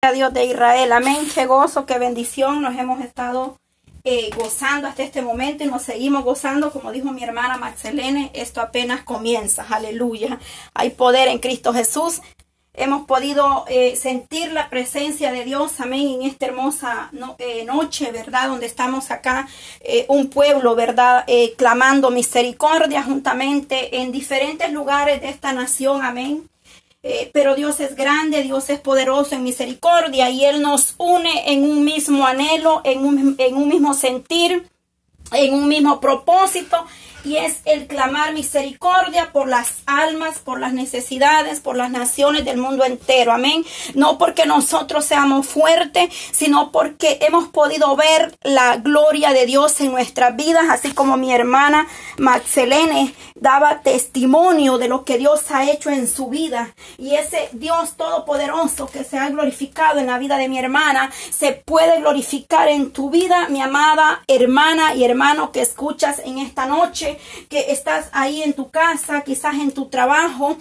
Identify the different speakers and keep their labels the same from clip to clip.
Speaker 1: a Dios de Israel. Amén. Qué gozo, qué bendición. Nos hemos estado eh, gozando hasta este momento y nos seguimos gozando. Como dijo mi hermana Maxelene, esto apenas comienza. Aleluya. Hay poder en Cristo Jesús. Hemos podido eh, sentir la presencia de Dios, amén, en esta hermosa eh, noche, ¿verdad? Donde estamos acá, un pueblo, ¿verdad? clamando misericordia juntamente en diferentes lugares de esta nación, amén. Eh, pero Dios es grande, Dios es poderoso en misericordia y Él nos une en un mismo anhelo, en un, en un mismo sentir, en un mismo propósito y es el clamar misericordia por las almas, por las necesidades, por las naciones del mundo entero. Amén. No porque nosotros seamos fuertes, sino porque hemos podido ver la gloria de Dios en nuestras vidas, así como mi hermana Maxelene daba testimonio de lo que Dios ha hecho en su vida. Y ese Dios todopoderoso que se ha glorificado en la vida de mi hermana, se puede glorificar en tu vida, mi amada hermana y hermano que escuchas en esta noche que estás ahí en tu casa, quizás en tu trabajo,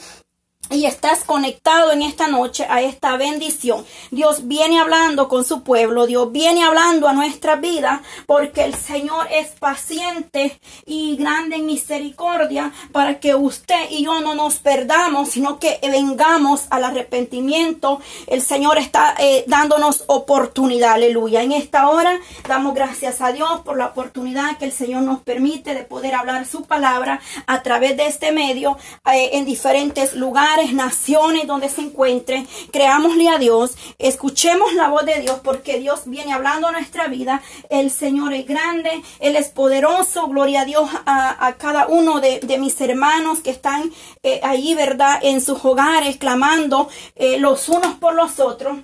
Speaker 1: y estás conectado en esta noche a esta bendición. Dios viene hablando con su pueblo, Dios viene hablando a nuestra vida porque el Señor es paciente y grande en misericordia para que usted y yo no nos perdamos, sino que vengamos al arrepentimiento. El Señor está eh, dándonos oportunidad, aleluya. En esta hora damos gracias a Dios por la oportunidad que el Señor nos permite de poder hablar su palabra a través de este medio eh, en diferentes lugares naciones donde se encuentren, creámosle a Dios, escuchemos la voz de Dios porque Dios viene hablando a nuestra vida. El Señor es grande, Él es poderoso, gloria a Dios a, cada uno de, mis hermanos que están eh, ahí, ¿verdad? En sus hogares, clamando eh, los unos por los otros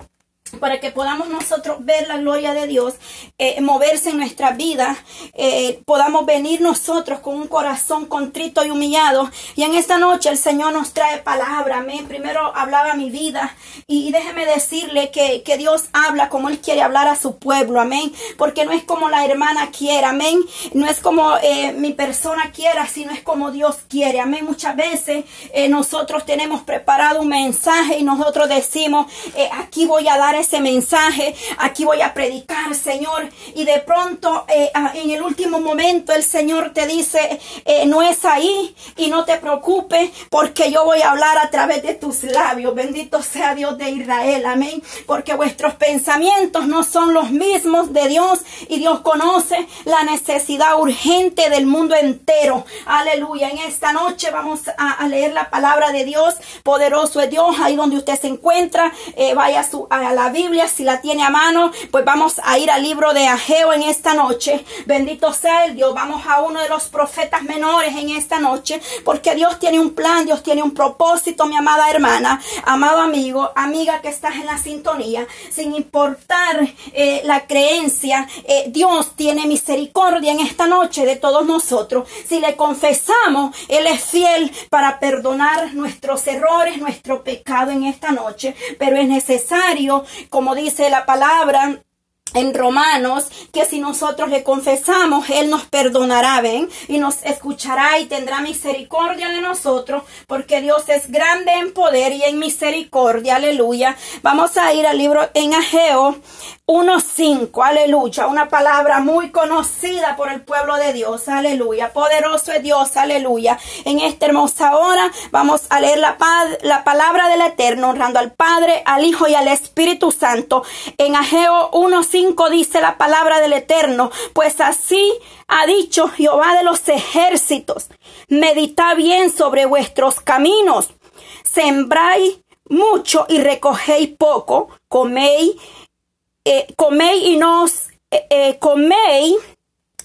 Speaker 1: para que podamos nosotros ver la gloria de Dios, eh, moverse en nuestra vida, eh, podamos venir nosotros con un corazón contrito y humillado. Y en esta noche el Señor nos trae palabra, amén. Primero hablaba mi vida y, déjeme decirle que, que, Dios habla como Él quiere hablar a su pueblo, amén. Porque no es como la hermana quiera, amén. No es como eh, mi persona quiera, sino es como Dios quiere, amén. Muchas veces nosotros tenemos preparado un mensaje y nosotros decimos, aquí voy a dar ese mensaje, aquí voy a predicar, Señor. Y de pronto, eh, en el último momento, el Señor te dice, eh, no es ahí y no te preocupes porque yo voy a hablar a través de tus labios. Bendito sea Dios de Israel, amén. Porque vuestros pensamientos no son los mismos de Dios y Dios conoce la necesidad urgente del mundo entero. Aleluya. En esta noche vamos a, leer la palabra de Dios. Poderoso es Dios. Ahí donde usted se encuentra, eh, vaya su, a la Biblia, si la tiene a mano, pues vamos a ir al libro de Ageo en esta noche. Bendito sea el Dios. Vamos a uno de los profetas menores en esta noche, porque Dios tiene un plan, Dios tiene un propósito, mi amada hermana, amado amigo, amiga que estás en la sintonía, sin importar eh, la creencia, eh, Dios tiene misericordia en esta noche de todos nosotros. Si le confesamos, Él es fiel para perdonar nuestros errores, nuestro pecado en esta noche, pero es necesario como dice la palabra, en Romanos que si nosotros le confesamos, Él nos perdonará, ven, y nos escuchará y tendrá misericordia de nosotros, porque Dios es grande en poder y en misericordia, aleluya. Vamos a ir al libro en Ageo 1.5, aleluya, una palabra muy conocida por el pueblo de Dios, aleluya, poderoso es Dios, aleluya. En esta hermosa hora vamos a leer la, la palabra del Eterno, honrando al Padre, al Hijo y al Espíritu Santo. En Ageo 1.5 dice la palabra del Eterno, pues así ha dicho Jehová de los ejércitos, medita bien sobre vuestros caminos, sembráis mucho y recogéis poco, coméis, eh, coméis y no os, eh, eh, coméis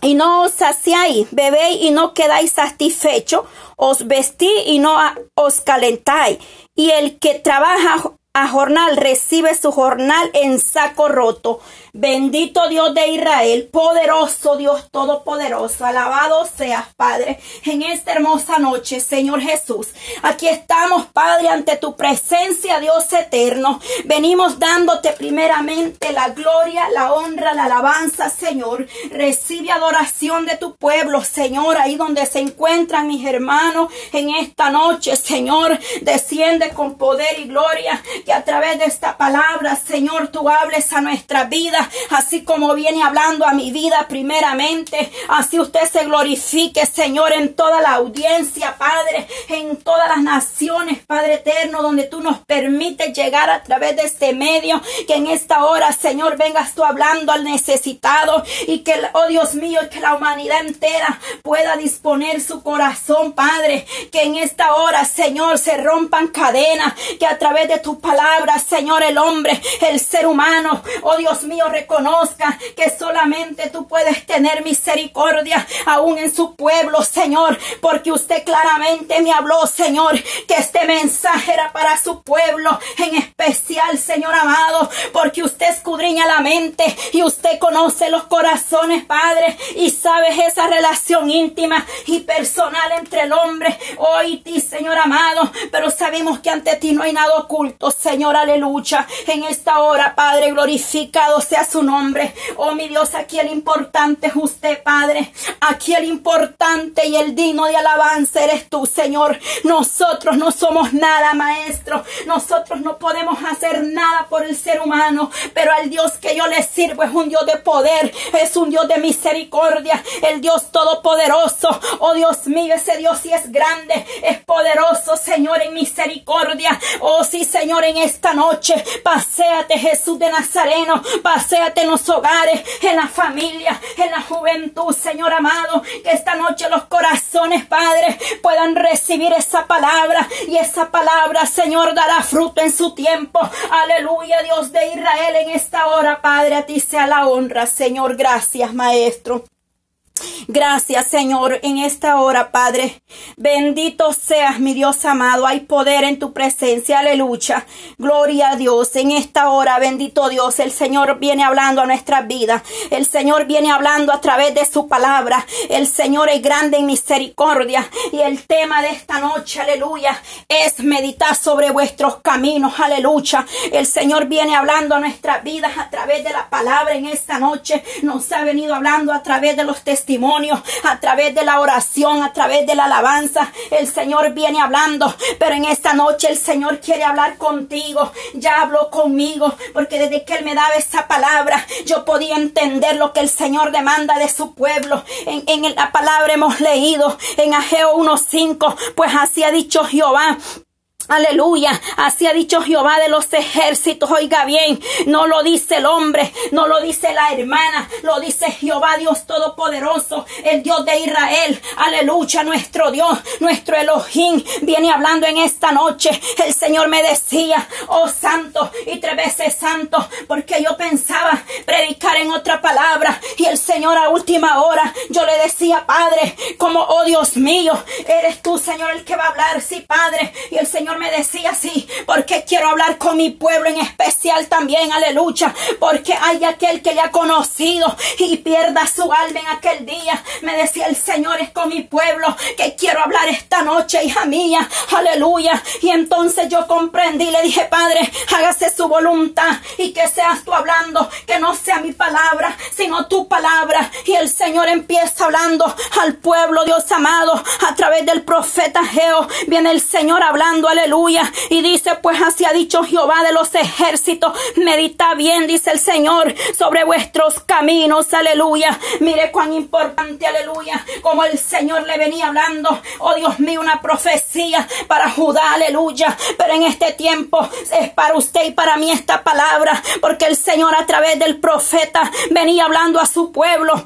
Speaker 1: y no os saciáis, bebéis y no quedáis satisfechos, os vestí y no os calentáis. Y el que trabaja a jornal recibe su jornal en saco roto. Bendito Dios de Israel, poderoso Dios todopoderoso, alabado seas, Padre, en esta hermosa noche, Señor Jesús. Aquí estamos, Padre, ante tu presencia, Dios eterno. Venimos dándote primeramente la gloria, la honra, la alabanza, Señor. Recibe adoración de tu pueblo, Señor, ahí donde se encuentran mis hermanos en esta noche, Señor. Desciende con poder y gloria que a través de esta palabra, Señor, tú hables a nuestra vida, así como viene hablando a mi vida primeramente. Así usted se glorifique, Señor, en toda la audiencia, Padre, en todas las naciones, Padre eterno, donde tú nos permites llegar a través de este medio. Que en esta hora, Señor, vengas tú hablando al necesitado y que, oh Dios mío, que la humanidad entera pueda disponer su corazón, Padre. Que en esta hora, Señor, se rompan cadenas, que a través de tus palabras, Señor, el hombre, el ser humano, oh Dios mío, reconozca que solamente tú puedes tener misericordia aún en su pueblo, Señor, porque usted claramente me habló, Señor, que este mensaje era para su pueblo en especial, Señor amado, porque usted escudriña la mente y usted conoce los corazones, Padre, y sabes esa relación íntima y personal entre el hombre, hoy ti, Señor amado, pero sabemos que ante ti no hay nada oculto, Señor, aleluya, en esta hora, Padre, glorificado sea su nombre, oh mi Dios, aquí el importante es usted, Padre, aquí el importante y el digno de alabanza eres tú, Señor, nosotros no somos nada, Maestro, nosotros no podemos hacer nada por el ser humano, pero al Dios que yo le sirvo es un Dios de poder, es un Dios de misericordia, el Dios todopoderoso, oh Dios mío, ese Dios sí es grande, es poderoso, Señor, en misericordia, oh sí, Señor, en esta noche, paséate Jesús de Nazareno, paséate en los hogares, en la familia, en la juventud, Señor amado, que esta noche los corazones, Padre, puedan recibir esa palabra y esa palabra, Señor, dará fruto en su tiempo. Aleluya, Dios de Israel, en esta hora, Padre, a ti sea la honra, Señor. Gracias, Maestro. Gracias, Señor, en esta hora, Padre. Bendito seas, mi Dios amado. Hay poder en tu presencia. Aleluya. Gloria a Dios. En esta hora, bendito Dios, el Señor viene hablando a nuestras vidas. El Señor viene hablando a través de su palabra. El Señor es grande en misericordia. Y el tema de esta noche, aleluya, es meditar sobre vuestros caminos. Aleluya. El Señor viene hablando a nuestras vidas a través de la palabra en esta noche. Nos ha venido hablando a través de los testimonios a través de la oración, a través de la alabanza. El Señor viene hablando, pero en esta noche el Señor quiere hablar contigo. Ya habló conmigo, porque desde que Él me daba esa palabra, yo podía entender lo que el Señor demanda de su pueblo. En, la palabra hemos leído en Ageo 1.5, pues así ha dicho Jehová, Aleluya. Así ha dicho Jehová de los ejércitos. Oiga bien, no lo dice el hombre, no lo dice la hermana, lo dice Jehová Dios Todopoderoso, el Dios de Israel. Aleluya, nuestro Dios, nuestro Elohim viene hablando en esta noche. El Señor me decía, oh santo y tres veces santo, porque yo pensaba predicar en otra palabra y el Señor a última hora yo le decía, Padre, como, oh Dios mío, eres tú, Señor, el que va a hablar. Sí, Padre. Y el Señor me decía así, porque quiero hablar con mi pueblo en especial también, aleluya, porque hay aquel que le ha conocido y pierda su alma en aquel día. Me decía el Señor es con mi pueblo que quiero hablar esta noche, hija mía, aleluya. Y entonces yo comprendí, le dije, Padre, hágase su voluntad y que seas tú hablando, que no sea mi palabra, sino tu palabra. Y el Señor empieza hablando al pueblo, Dios amado, a través del profeta Geo. Viene el Señor hablando, aleluya aleluya. Y dice, pues así ha dicho Jehová de los ejércitos, medita bien, dice el Señor, sobre vuestros caminos, aleluya. Mire cuán importante, aleluya, como el Señor le venía hablando, oh Dios mío, una profecía para Judá, aleluya. Pero en este tiempo es para usted y para mí esta palabra, porque el Señor a través del profeta venía hablando a su pueblo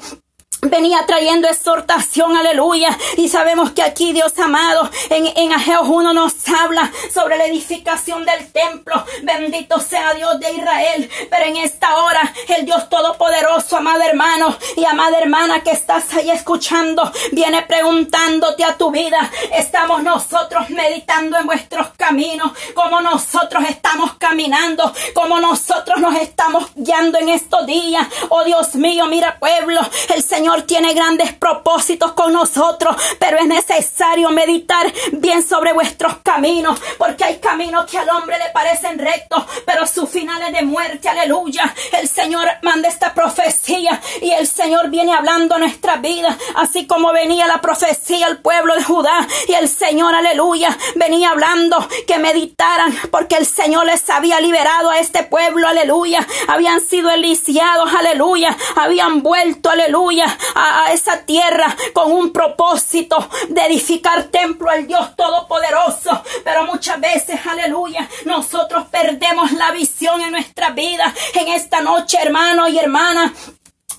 Speaker 1: venía trayendo exhortación, aleluya. Y sabemos que aquí, Dios amado, en, en Ageo 1 nos habla sobre la edificación del templo. Bendito sea Dios de Israel. Pero en esta hora, el Dios Todopoderoso, amado hermano y amada hermana que estás ahí escuchando, viene preguntándote a tu vida, ¿estamos nosotros meditando en vuestros caminos? ¿Cómo nosotros estamos caminando? ¿Cómo nosotros nos estamos guiando en estos días? Oh Dios mío, mira pueblo, el Señor Tiene grandes propósitos con nosotros, pero es necesario meditar bien sobre vuestros caminos, porque hay caminos que al hombre le parecen rectos, pero su final es de muerte, aleluya. El Señor manda esta profecía y el Señor viene hablando nuestra vida, así como venía la profecía al pueblo de Judá y el Señor, aleluya, venía hablando que meditaran, porque el Señor les había liberado a este pueblo, aleluya, habían sido eliciados, aleluya, habían vuelto, aleluya, a, esa tierra con un propósito de edificar templo al Dios Todopoderoso, pero muchas veces, aleluya, nosotros perdemos la visión en nuestra vida en esta noche, hermano y hermana.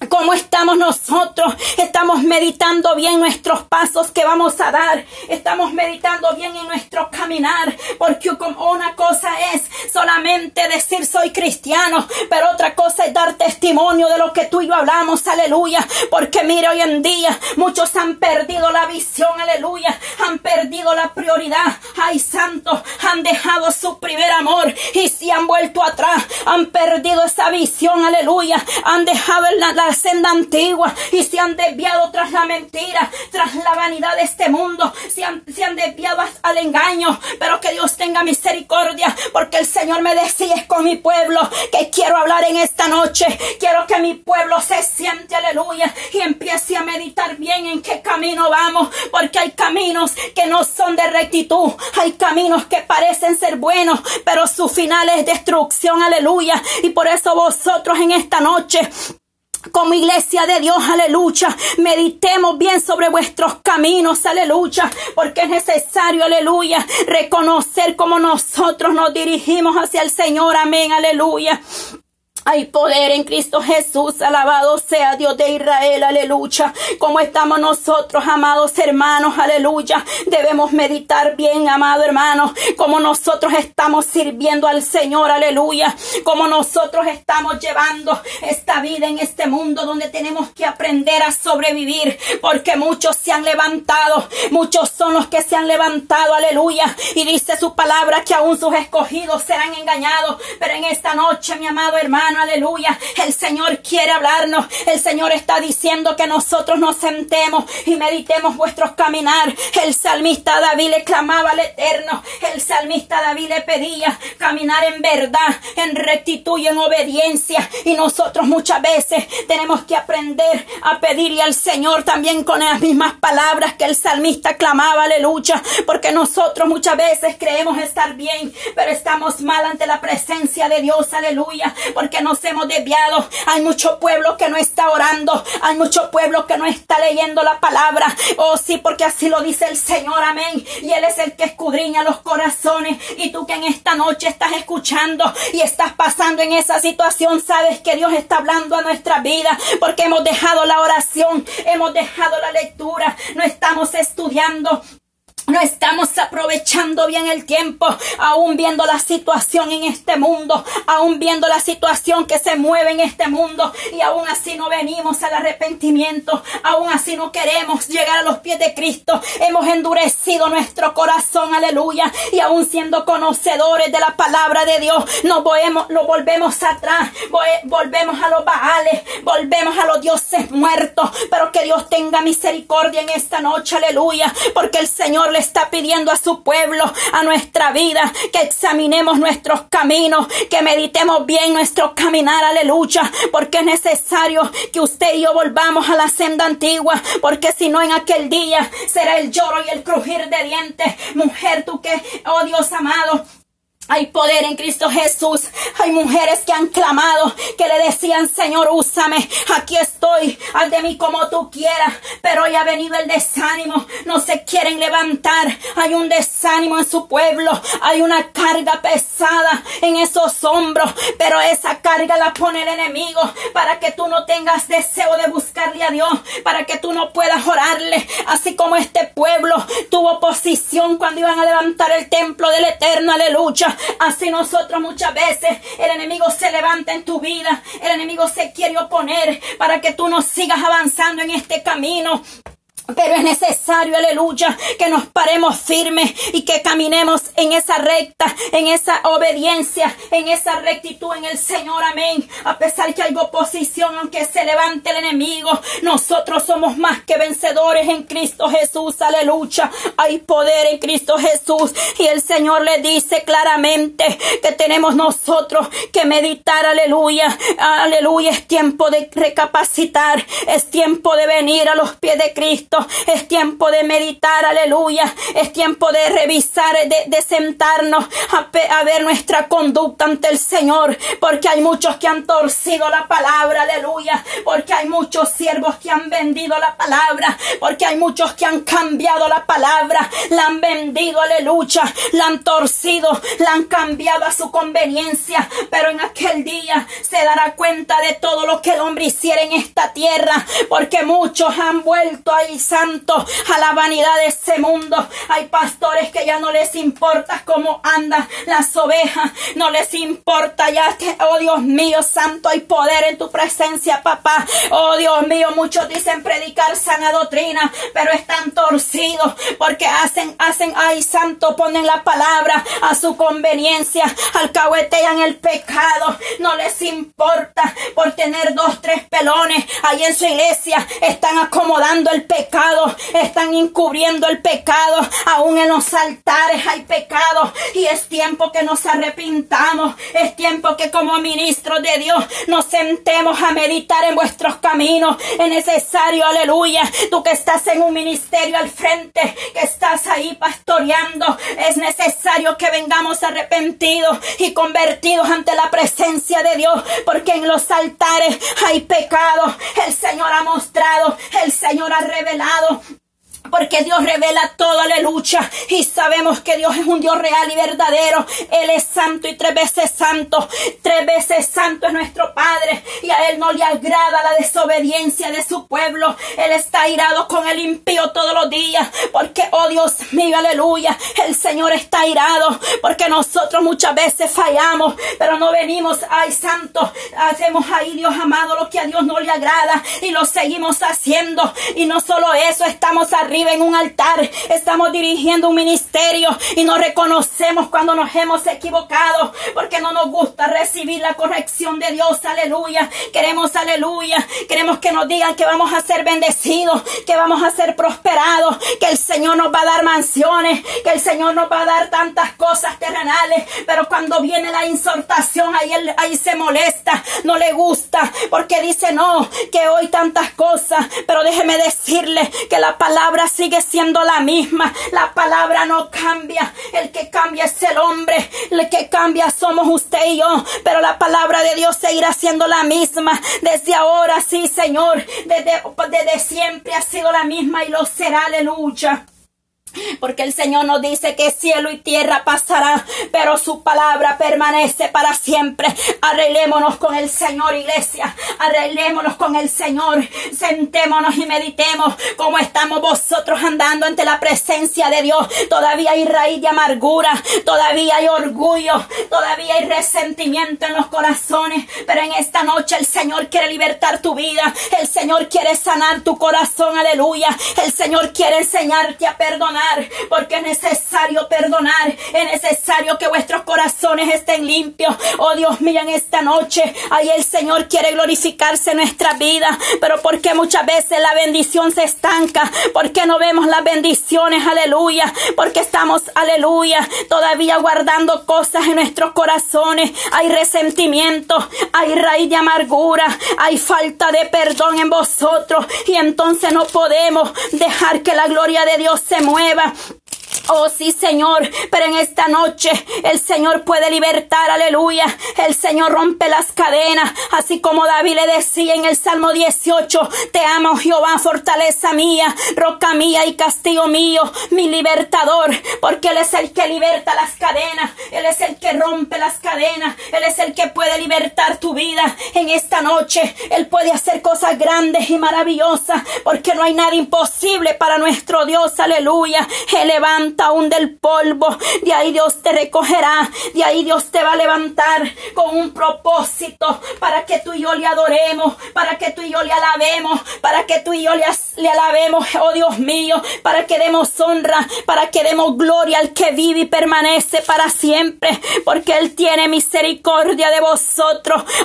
Speaker 1: ¿Cómo estamos nosotros? Estamos meditando bien nuestros pasos que vamos a dar. Estamos meditando bien en nuestro caminar. Porque una cosa es solamente decir soy cristiano, pero otra cosa es dar testimonio de lo que tú y yo hablamos. Aleluya. Porque mire, hoy en día muchos han perdido la visión. Aleluya. Han perdido la prioridad. Ay, santo. Han dejado su primer amor y se han vuelto atrás. Han perdido esa visión. Aleluya. Han dejado la, la senda antigua y se han desviado tras la mentira, tras la vanidad de este mundo, se han, se han desviado al engaño, pero que Dios tenga misericordia, porque el Señor me decía es con mi pueblo que quiero hablar en esta noche, quiero que mi pueblo se siente, aleluya, y empiece a meditar bien en qué camino vamos, porque hay caminos que no son de rectitud, hay caminos que parecen ser buenos, pero su final es destrucción, aleluya, y por eso vosotros en esta noche como iglesia de Dios, aleluya, meditemos bien sobre vuestros caminos, aleluya, porque es necesario, aleluya, reconocer cómo nosotros nos dirigimos hacia el Señor, amén, aleluya. Hay poder en Cristo Jesús, alabado sea Dios de Israel, aleluya. Como estamos nosotros, amados hermanos, aleluya. Debemos meditar bien, amado hermano, como nosotros estamos sirviendo al Señor, aleluya. Como nosotros estamos llevando esta vida en este mundo donde tenemos que aprender a sobrevivir, porque muchos se han levantado, muchos son los que se han levantado, aleluya. Y dice su palabra que aún sus escogidos serán engañados, pero en esta noche, mi amado hermano, aleluya. El Señor quiere hablarnos. El Señor está diciendo que nosotros nos sentemos y meditemos vuestros caminar. El salmista David le clamaba al Eterno. El salmista David le pedía caminar en verdad, en rectitud y en obediencia. Y nosotros muchas veces tenemos que aprender a pedirle al Señor también con las mismas palabras que el salmista clamaba, aleluya. Porque nosotros muchas veces creemos estar bien, pero estamos mal ante la presencia de Dios, aleluya. Porque nos hemos desviado. Hay mucho pueblo que no está orando. Hay mucho pueblo que no está leyendo la palabra. Oh, sí, porque así lo dice el Señor. Amén. Y Él es el que escudriña los corazones. Y tú que en esta noche estás escuchando y estás pasando en esa situación, sabes que Dios está hablando a nuestra vida. Porque hemos dejado la oración. Hemos dejado la lectura. No estamos estudiando. No estamos aprovechando bien el tiempo, aún viendo la situación en este mundo, aún viendo la situación que se mueve en este mundo y aún así no venimos al arrepentimiento, aún así no queremos llegar a los pies de Cristo. Hemos endurecido nuestro corazón, aleluya, y aún siendo conocedores de la palabra de Dios, nos volvemos, atrás, volvemos a los baales, volvemos a los dioses muertos, pero que Dios tenga misericordia en esta noche, aleluya, porque el Señor le está pidiendo a su pueblo, a nuestra vida, que examinemos nuestros caminos, que meditemos bien nuestro caminar, aleluya, porque es necesario que usted y yo volvamos a la senda antigua, porque si no en aquel día será el lloro y el crujir de dientes. Mujer, tú que, oh Dios amado, hay poder en Cristo Jesús. Hay mujeres que han clamado, que le decían, Señor, úsame. Aquí estoy. Haz de mí como tú quieras. Pero hoy ha venido el desánimo. No se quieren levantar. Hay un desánimo en su pueblo. Hay una carga pesada en esos hombros. Pero esa carga la pone el enemigo para que tú no tengas deseo de buscarle a Dios. Para que tú no puedas orarle. Así como este pueblo tuvo oposición cuando iban a levantar el templo del Eterno. Aleluya. Así nosotros muchas veces el enemigo se levanta en tu vida, el enemigo se quiere oponer para que tú no sigas avanzando en este camino. Pero es necesario, aleluya, que nos paremos firmes y que caminemos en esa recta, en esa obediencia, en esa rectitud en el Señor, amén. A pesar que hay oposición, aunque se levante el enemigo, nosotros somos más que vencedores en Cristo Jesús, aleluya. Hay poder en Cristo Jesús y el Señor le dice claramente que tenemos nosotros que meditar, aleluya, aleluya. Es tiempo de recapacitar, es tiempo de venir a los pies de Cristo es tiempo de meditar, aleluya. Es tiempo de revisar, de, sentarnos a, ver nuestra conducta ante el Señor. Porque hay muchos que han torcido la palabra, aleluya. Porque hay muchos siervos que han vendido la palabra. Porque hay muchos que han cambiado la palabra. La han vendido, aleluya. La han torcido, la han cambiado a su conveniencia. Pero en aquel día se dará cuenta de todo lo que el hombre hiciera en esta tierra. Porque muchos han vuelto ahí santo, a la vanidad de ese mundo. Hay pastores que ya no les importa cómo andan las ovejas, no les importa ya que, oh Dios mío, santo, hay poder en tu presencia, papá. Oh Dios mío, muchos dicen predicar sana doctrina, pero están torcidos porque hacen, hacen, ay santo, ponen la palabra a su conveniencia, alcahuetean el pecado, no les importa por tener dos, tres pelones ahí en su iglesia, están acomodando el pecado están encubriendo el pecado, aún en los altares hay pecado y es tiempo que nos arrepintamos, es tiempo que como ministros de Dios nos sentemos a meditar en vuestros caminos, es necesario, aleluya, tú que estás en un ministerio al frente, que estás ahí pastoreando, es necesario que vengamos arrepentidos y convertidos ante la presencia de Dios, porque en los altares hay pecado, el Señor ha mostrado, el Señor ha revelado lado porque Dios revela todo, aleluya. Y sabemos que Dios es un Dios real y verdadero. Él es santo y tres veces santo. Tres veces santo es nuestro Padre. Y a Él no le agrada la desobediencia de su pueblo. Él está airado con el impío todos los días. Porque, oh Dios mío, aleluya. El Señor está airado. Porque nosotros muchas veces fallamos. Pero no venimos, ay santo. Hacemos ahí, Dios amado, lo que a Dios no le agrada. Y lo seguimos haciendo. Y no solo eso, estamos arriba en un altar, estamos dirigiendo un ministerio y nos reconocemos cuando nos hemos equivocado, porque no nos gusta recibir la corrección de Dios, aleluya. Queremos, aleluya, queremos que nos digan que vamos a ser bendecidos, que vamos a ser prosperados, que el Señor nos va a dar mansiones, que el Señor nos va a dar tantas cosas terrenales, pero cuando viene la insortación, ahí, ahí se molesta, no le gusta, porque dice no, que hoy tantas cosas, pero déjeme decirle que la palabra sigue siendo la misma. La palabra no cambia. El que cambia es el hombre. El que cambia somos usted y yo. Pero la palabra de Dios seguirá siendo la misma. Desde ahora, sí, Señor. Desde, desde siempre ha sido la misma y lo será. Aleluya. Porque el Señor nos dice que cielo y tierra pasará, pero su palabra permanece para siempre. Arreglémonos con el Señor, iglesia. Arreglémonos con el Señor. Sentémonos y meditemos cómo estamos vosotros andando ante la presencia de Dios. Todavía hay raíz de amargura, todavía hay orgullo, todavía hay resentimiento en los corazones. Pero en esta noche el Señor quiere libertar tu vida. El Señor quiere sanar tu corazón. Aleluya. El Señor quiere enseñarte a perdonar porque es necesario perdonar, es necesario que vuestros corazones estén limpios. Oh Dios mío, en esta noche, ahí el Señor quiere glorificarse en nuestra vida, pero porque muchas veces la bendición se estanca, porque no vemos las bendiciones, aleluya, porque estamos, aleluya, todavía guardando cosas en nuestros corazones, hay resentimiento, hay raíz de amargura, hay falta de perdón en vosotros y entonces no podemos dejar que la gloria de Dios se mueva Oh sí, Señor, pero en esta noche el Señor puede libertar, aleluya. El Señor rompe las cadenas, así como David le decía en el Salmo 18, te amo Jehová, fortaleza mía, roca mía y castigo mío, mi libertador, porque Él es el que liberta las cadenas, Él es el que rompe las cadenas, Él es libertar tu vida en esta noche. Él puede hacer cosas grandes y maravillosas, porque no hay nada imposible para nuestro Dios, aleluya. Él levanta aún del polvo. De ahí Dios te recogerá. De ahí Dios te va a levantar con un propósito para que tú y yo le adoremos, para que tú y yo le alabemos, para que tú y yo le le alabemos, oh Dios mío, para que demos honra, para que demos gloria al que vive y permanece para siempre, porque Él tiene misericordia de vosotros.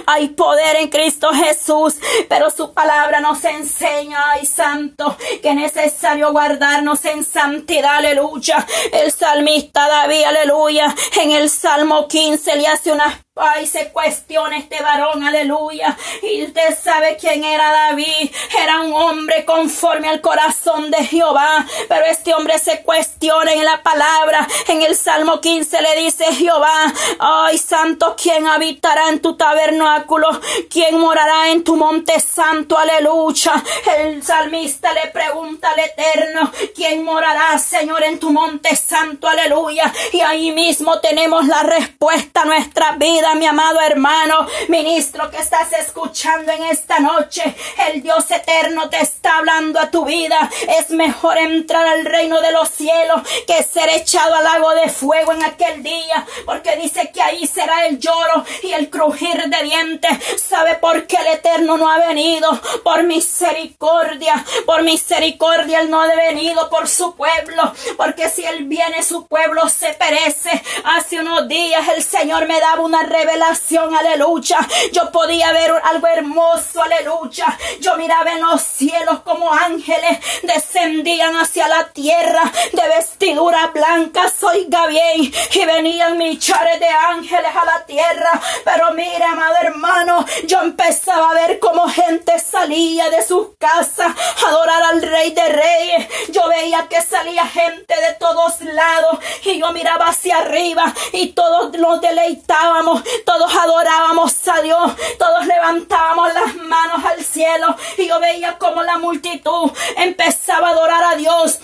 Speaker 1: Hay poder en Cristo Jesús, pero su palabra nos enseña, ay santo, que es necesario guardarnos en santidad, aleluya. El salmista David, aleluya, en el Salmo 15 le hace una Ay, se cuestiona este varón, aleluya. Y usted sabe quién era David. Era un hombre conforme al corazón de Jehová. Pero este hombre se cuestiona en la palabra. En el Salmo 15 le dice Jehová, ay, santo, ¿quién habitará en tu tabernáculo? ¿Quién morará en tu monte santo? Aleluya. El salmista le pregunta al Eterno, ¿quién morará, Señor, en tu monte santo? Aleluya. Y ahí mismo tenemos la respuesta a nuestra vida mi amado hermano, ministro que estás escuchando en esta noche. El Dios eterno te está hablando a tu vida. Es mejor entrar al reino de los cielos que ser echado al lago de fuego en aquel día, porque dice que ahí será el lloro y el crujir de dientes. ¿Sabe por qué el eterno no ha venido? Por misericordia, por misericordia él no ha venido por su pueblo, porque si él viene su pueblo se perece. Hace unos días el Señor me daba una revelación, aleluya. Yo podía ver algo hermoso, aleluya. Yo miraba en los cielos como ángeles descendían hacia la tierra de vestidura blanca, oiga bien, y venían millares de ángeles a la tierra. Pero mira, amado hermano, yo empezaba a ver cómo gente salía de sus casas a adorar al Rey de Reyes. Yo veía que salía gente de todos lados y yo miraba hacia arriba y todos nos deleitábamos todos adorábamos a Dios, todos levantábamos las manos al cielo. Y yo veía como la multitud empezaba a adorar a Dios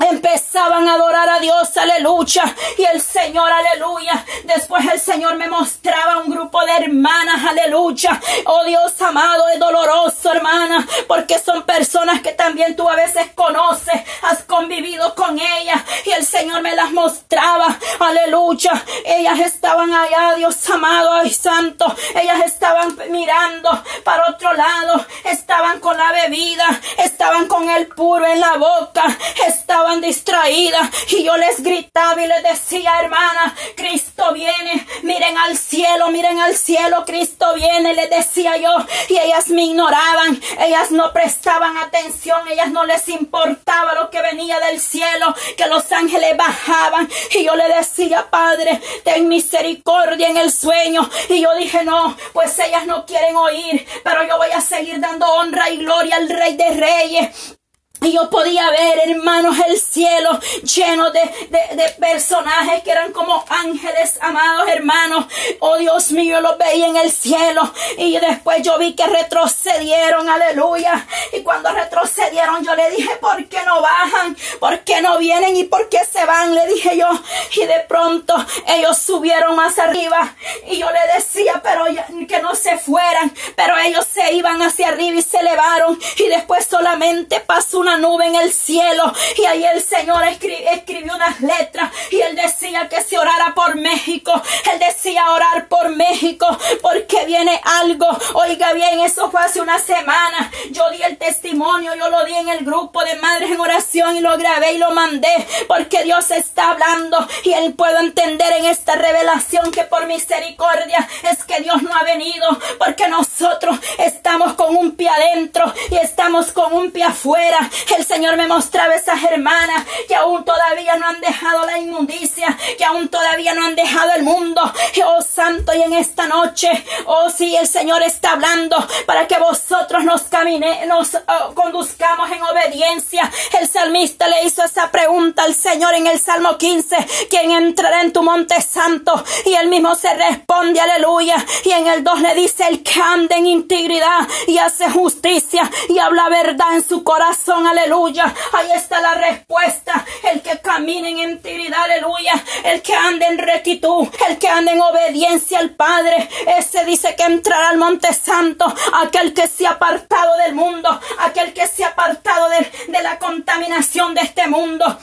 Speaker 1: empezaban a adorar a Dios, aleluya, y el Señor, aleluya. Después el Señor me mostraba un grupo de hermanas, aleluya. Oh Dios amado, es doloroso, hermana, porque son personas que también tú a veces conoces, has convivido con ellas, y el Señor me las mostraba, aleluya. Ellas estaban allá, Dios amado, ay santo, ellas estaban mirando para otro lado, estaban con la bebida, estaban con el puro en la boca, estaban distraídas y yo les gritaba y les decía, hermana, Cristo viene, miren al cielo, miren al cielo, Cristo viene, les decía yo, y ellas me ignoraban, ellas no prestaban atención, ellas no les importaba lo que venía del cielo, que los ángeles bajaban, y yo le decía, Padre, ten misericordia en el sueño, y yo dije, no, pues ellas no quieren oír, pero yo voy a seguir dando honra y gloria al Rey de Reyes, y yo podía ver, hermanos, el cielo lleno de, de, personajes que eran como ángeles, amados hermanos. Oh Dios mío, los veía en el cielo. Y después yo vi que retrocedieron, aleluya. Y cuando retrocedieron, yo le dije, ¿por qué no bajan? ¿Por qué no vienen? ¿Y por qué se van? Le dije yo. Y de pronto ellos subieron más arriba. Y yo le decía, pero que no se fueran. Pero ellos se iban hacia arriba y se elevaron. Y después solamente pasó una nube en el cielo y ahí el Señor escribió unas letras y él decía que se orara por México. Él decía orar por México porque viene algo. Oiga bien, eso fue hace una semana. Yo di el testimonio, yo lo di en el grupo de madres en oración y lo grabé y lo mandé porque Dios está hablando y él puede entender en esta revelación que por misericordia es que Dios no ha venido porque nosotros estamos con un pie adentro y estamos con un pie afuera el Señor me mostraba esas hermanas que aún todavía no han dejado la inmundicia, que aún todavía no han dejado el mundo. Oh Santo, y en esta noche, oh sí, el Señor está hablando para que vosotros nos camine, nos oh, conduzcamos en obediencia. El salmista le hizo esa pregunta al Señor en el Salmo 15, ¿quién entrará en tu monte santo? Y él mismo se responde, aleluya. Y en el 2 le dice, el que anda en integridad y hace justicia y habla verdad en su corazón, aleluya. Ahí está la respuesta. El que camine en integridad, aleluya. El que ande en rectitud, el que ande en obediencia al Padre. Ese dice que entrará al monte santo. Aquel que se ha apartado del mundo, aquel que se ha apartado de, de la contaminación de este mundo.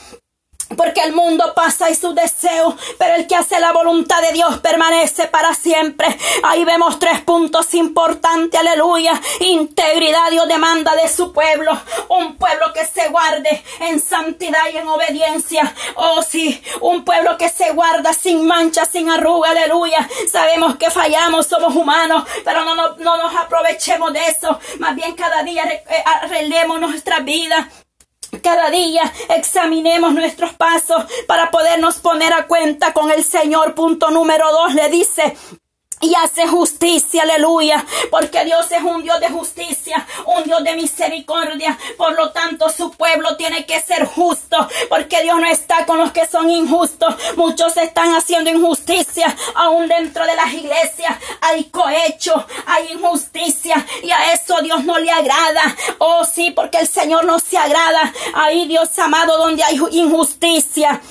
Speaker 1: Porque el mundo pasa y sus deseos, pero el que hace la voluntad de Dios permanece para siempre. Ahí vemos tres puntos importantes, aleluya. Integridad Dios demanda de su pueblo, un pueblo que se guarde en santidad y en obediencia. Oh sí, un pueblo que se guarda sin mancha, sin arruga, aleluya. Sabemos que fallamos, somos humanos, pero no, no, no nos aprovechemos de eso. Más bien cada día eh, arreglemos nuestra vida cada día examinemos nuestros pasos para podernos poner a cuenta con el Señor. Punto número dos le dice, y hace justicia, aleluya, porque Dios es un Dios de justicia, un Dios de misericordia, por lo tanto su pueblo tiene que ser justo, porque Dios no está con los que son injustos, muchos están haciendo injusticia, aún dentro de las iglesias. Hay cohecho, hay injusticia, y a eso Dios no le agrada, oh sí, porque el Señor no se agrada, ahí Dios amado donde hay injusticia,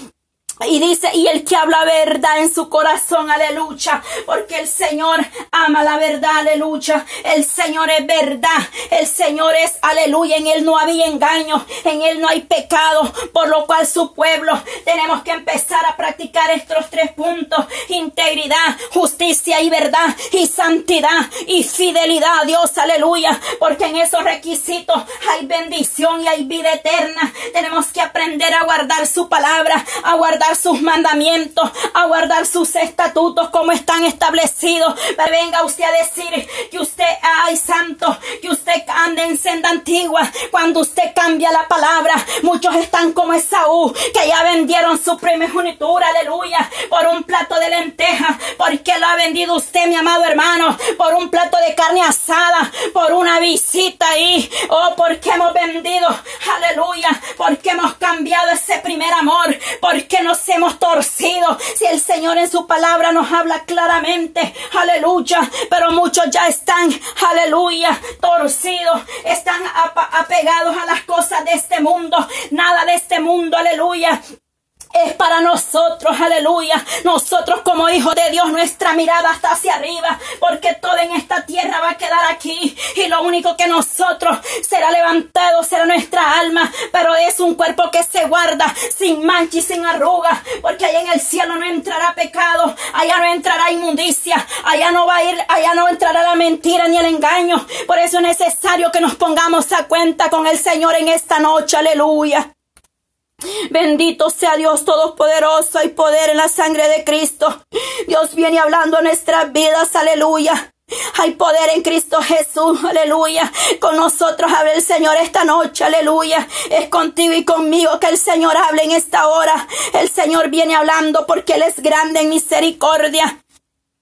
Speaker 1: y dice, y el que habla verdad en su corazón, aleluya, porque el Señor ama la verdad, aleluya. El Señor es verdad, el Señor es, aleluya, en Él no había engaño, en Él no hay pecado, por lo cual su pueblo tenemos que empezar a practicar estos tres puntos, integridad, justicia y verdad, y santidad y fidelidad a Dios, aleluya, porque en esos requisitos hay bendición y hay vida eterna. Tenemos que aprender a guardar su palabra, a guardar sus mandamientos, a guardar sus estatutos como están establecidos. Pero venga usted a decir que usted, ay santo, que usted anda en senda antigua. Cuando usted cambia la palabra, muchos están como Esaú, que ya vendieron su primogenitura, aleluya, por un plato de lentejas. porque lo ha vendido usted, mi amado hermano? Por un plato de carne asada, por una visita ahí. Oh, porque hemos vendido, aleluya, porque hemos cambiado ese primer amor, porque nos hemos torcido. Si el Señor en su palabra nos habla claramente, aleluya, pero muchos ya están, aleluya, torcidos, están apegados a las cosas de este mundo, nada de este mundo, aleluya, es para nosotros, aleluya. Nosotros como hijos de Dios, nuestra mirada está hacia arriba, porque todo en esta tierra va a quedar aquí. Y lo único que nosotros será levantado será nuestra alma, pero es un cuerpo que se guarda sin mancha y sin arruga, porque allá en el cielo no entrará pecado, allá no entrará inmundicia, allá no va a ir, allá no entrará la mentira ni el engaño. Por eso es necesario que nos pongamos a cuenta con el Señor en esta noche, aleluya. Bendito sea Dios Todopoderoso y poder en la sangre de Cristo. Dios viene hablando a nuestras vidas, aleluya. Hay poder en Cristo Jesús, aleluya. Con nosotros habla el Señor esta noche, aleluya. Es contigo y conmigo que el Señor hable en esta hora. El Señor viene hablando porque Él es grande en misericordia.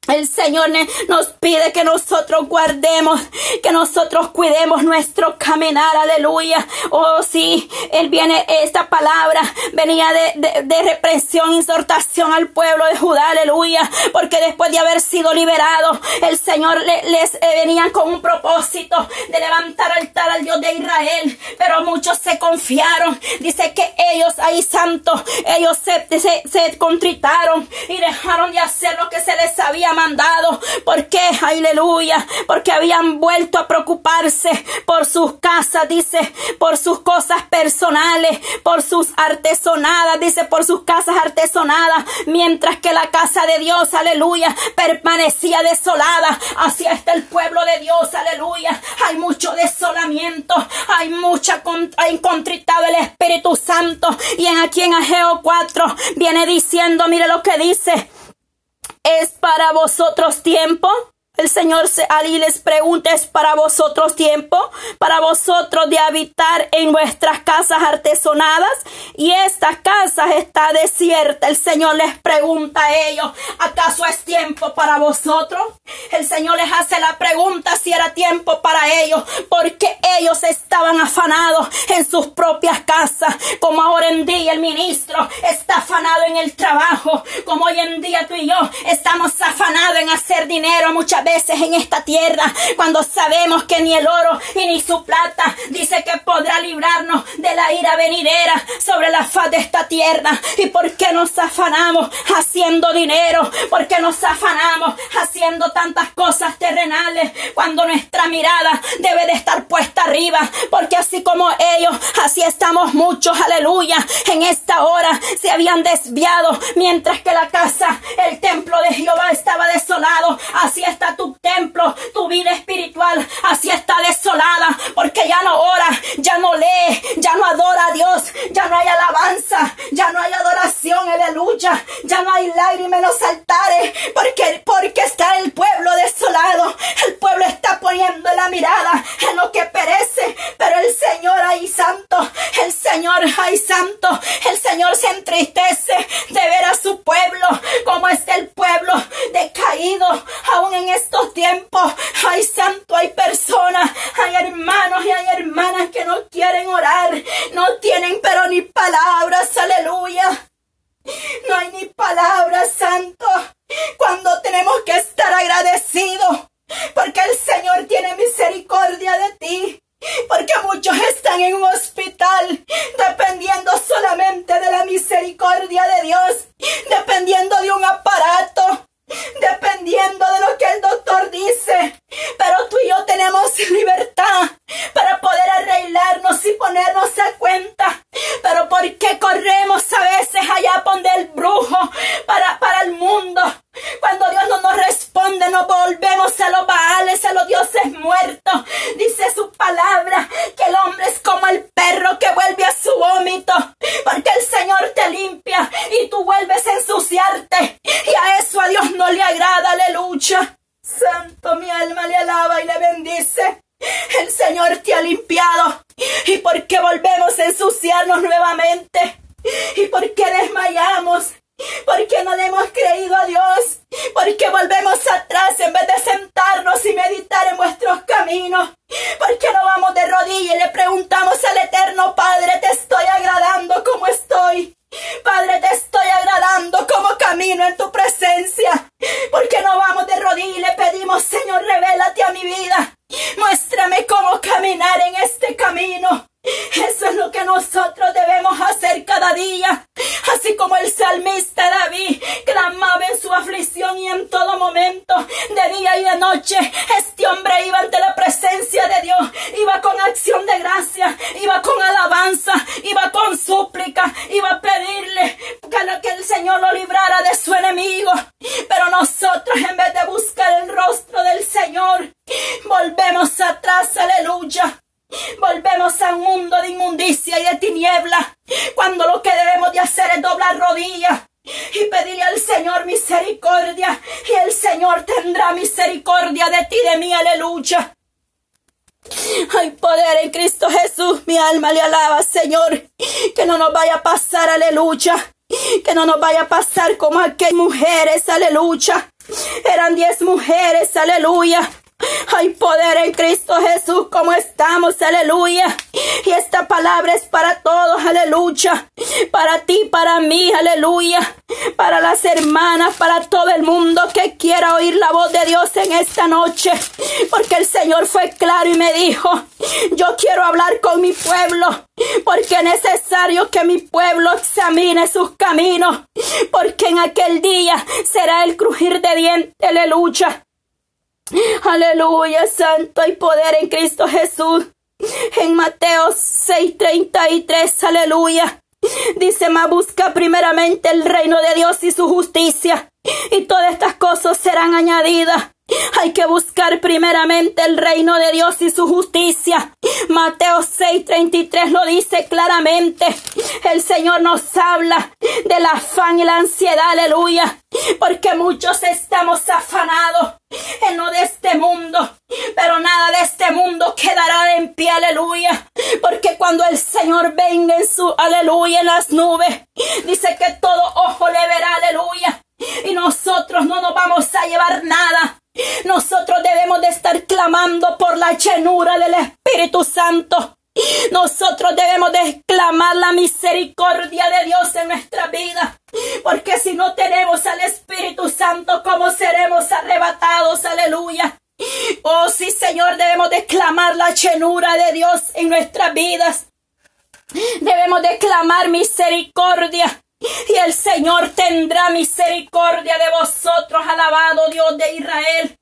Speaker 1: El Señor nos pide que nosotros guardemos, que nosotros cuidemos nuestro caminar, aleluya. Oh sí, Él viene, esta palabra venía de, represión, exhortación al pueblo de Judá, aleluya. Porque después de haber sido liberado, el Señor les, eh, venía con un propósito de levantar altar al Dios de Israel. Pero muchos se confiaron. Dice que ellos, ahí santos, ellos se, se, se contritaron y dejaron de hacer lo que se les había mandado. ¿Por qué? Aleluya. Porque habían vuelto a preocuparse por sus casas, dice, por sus cosas personales, por sus artesonadas, dice, por sus casas artesonadas, mientras que la casa de Dios, aleluya, permanecía desolada. Así está el pueblo de Dios, aleluya. Hay mucho desolamiento, hay mucha, hay contritado el Espíritu Santo. Y en aquí en Ageo 4 viene diciendo, mire lo que dice. ¿Es para vosotros tiempo? El Señor allí les pregunta, ¿es para vosotros tiempo? Para vosotros de habitar en vuestras casas artesonadas y esta casa está desierta. El Señor les pregunta a ellos, ¿acaso es tiempo para vosotros? El Señor les hace la pregunta si era tiempo para ellos, porque ellos estaban afanados en sus propias casas, como ahora en día el ministro está afanado en el trabajo, como hoy en día tú y yo estamos afanados en hacer dinero muchas muchas veces en esta tierra, cuando sabemos que ni el oro y ni su plata dice que podrá librarnos de la ira venidera sobre la faz de esta tierra. ¿Y por qué nos afanamos haciendo dinero? ¿Por qué nos afanamos haciendo tantas cosas terrenales cuando nuestra mirada debe de estar puesta arriba? Porque así como ellos, así estamos muchos, aleluya, en esta hora se habían desviado mientras que la casa, el templo de Jehová estaba desolado. Así está tu templo, tu vida espiritual, así está desolada porque ya no ora, ya no lee, ya no adora a Dios, ya no hay alabanza, ya no hay adoración, aleluya, ya no hay lágrimas en los altares porque, porque está el pueblo desolado. El pueblo está poniendo la mirada en lo que perece, pero el Señor, ay santo, el Señor, ay santo, el Señor se entristece de ver a su pueblo, como está el pueblo decaído, aún en estos tiempos. Ay santo, hay personas, hay hermanos y hay hermanas que no quieren orar, no tienen pero ni palabras, aleluya. No hay ni palabras, santo, cuando tenemos que estar agradecidos, porque el Señor tiene misericordia de ti. Porque muchos están en un hospital dependiendo solamente de la misericordia de Dios, dependiendo de un aparato, dependiendo de lo que el doctor dice. Pero tú y yo tenemos libertad para poder arreglarnos y ponernos a cuenta. Pero ¿por qué corremos a veces allá donde el brujo para, para el mundo? Cuando Dios no nos responde, nos volvemos a los baales, a los dioses muertos. Dice su palabra que el hombre es como el perro que vuelve a su vómito. Porque el Señor te limpia y tú vuelves a ensuciarte. Y a eso a Dios no le agrada, aleluya. Santo, mi alma le alaba y le bendice. El Señor te ha limpiado. ¿Y por qué volvemos a ensuciarnos nuevamente? ¿Y por qué desmayamos? ¿Por qué no le hemos creído a Dios? ¿Por qué volvemos atrás en vez de sentarnos y meditar en vuestros caminos? ¿Por qué no vamos de rodillas y le preguntamos al Eterno Padre, te estoy agradando como estoy? Padre, te estoy agradando como camino en tu presencia. Porque no vamos de rodillas y le pedimos, Señor, revélate a mi vida. Muéstrame cómo caminar en este camino. Eso es lo que nosotros debemos hacer cada día. Así como el salmista David clamaba en su aflicción y en todo momento, de día y de noche, este hombre iba ante la presencia de Dios, iba con acción de gracia, iba con alabanza, iba con súplica, iba a pedirle que el Señor lo librara de su enemigo. Pero nosotros en vez de buscar el rostro del Señor, volvemos atrás, aleluya. Volvemos a un mundo de inmundicia y de tiniebla, cuando lo que debemos de hacer es doblar rodillas y pedirle al Señor misericordia, y el Señor tendrá misericordia de ti, de mí, aleluya. Hay poder en Cristo Jesús, mi alma le alaba, Señor, que no nos vaya a pasar, aleluya, que no nos vaya a pasar como aquellas mujeres, aleluya. Eran diez mujeres, aleluya hay poder en Cristo Jesús como estamos, aleluya. Y esta palabra es para todos, aleluya. Para ti, para mí, aleluya. Para las hermanas, para todo el mundo que quiera oír la voz de Dios en esta noche. Porque el Señor fue claro y me dijo, yo quiero hablar con mi pueblo. Porque es necesario que mi pueblo examine sus caminos. Porque en aquel día será el crujir de dientes, aleluya Aleluya, santo hay poder en Cristo Jesús. En Mateo 6:33, aleluya. Dice, más busca primeramente el reino de Dios y su justicia, y todas estas cosas serán añadidas. Hay que buscar primeramente el reino de Dios y su justicia. Mateo 6:33 lo dice claramente. El Señor nos habla del afán y la ansiedad, aleluya. Porque muchos estamos afanados en lo de este mundo. Pero nada de este mundo quedará en pie, aleluya. Porque cuando el Señor venga en su, aleluya, en las nubes, dice que todo ojo le verá, aleluya. Y nosotros no nos vamos a llevar nada. Nosotros debemos de estar clamando por la llenura del Espíritu Santo. Nosotros debemos de exclamar la misericordia de Dios en nuestra vida. Porque si no tenemos al Espíritu Santo, ¿cómo seremos arrebatados? Aleluya. Oh sí, Señor, debemos de clamar la llenura de Dios en nuestras vidas. Debemos de clamar misericordia. Y el Señor tendrá misericordia de vosotros, alabado Dios de Israel.